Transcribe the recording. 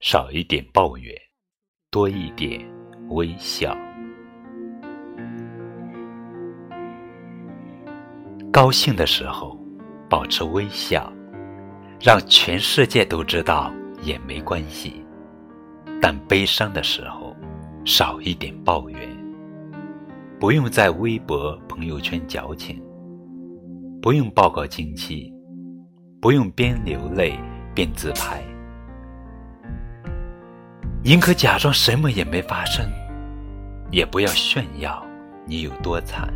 少一点抱怨，多一点微笑。高兴的时候，保持微笑，让全世界都知道也没关系。但悲伤的时候，少一点抱怨。不用在微博、朋友圈矫情，不用报告近期，不用边流泪边自拍。宁可假装什么也没发生，也不要炫耀你有多惨。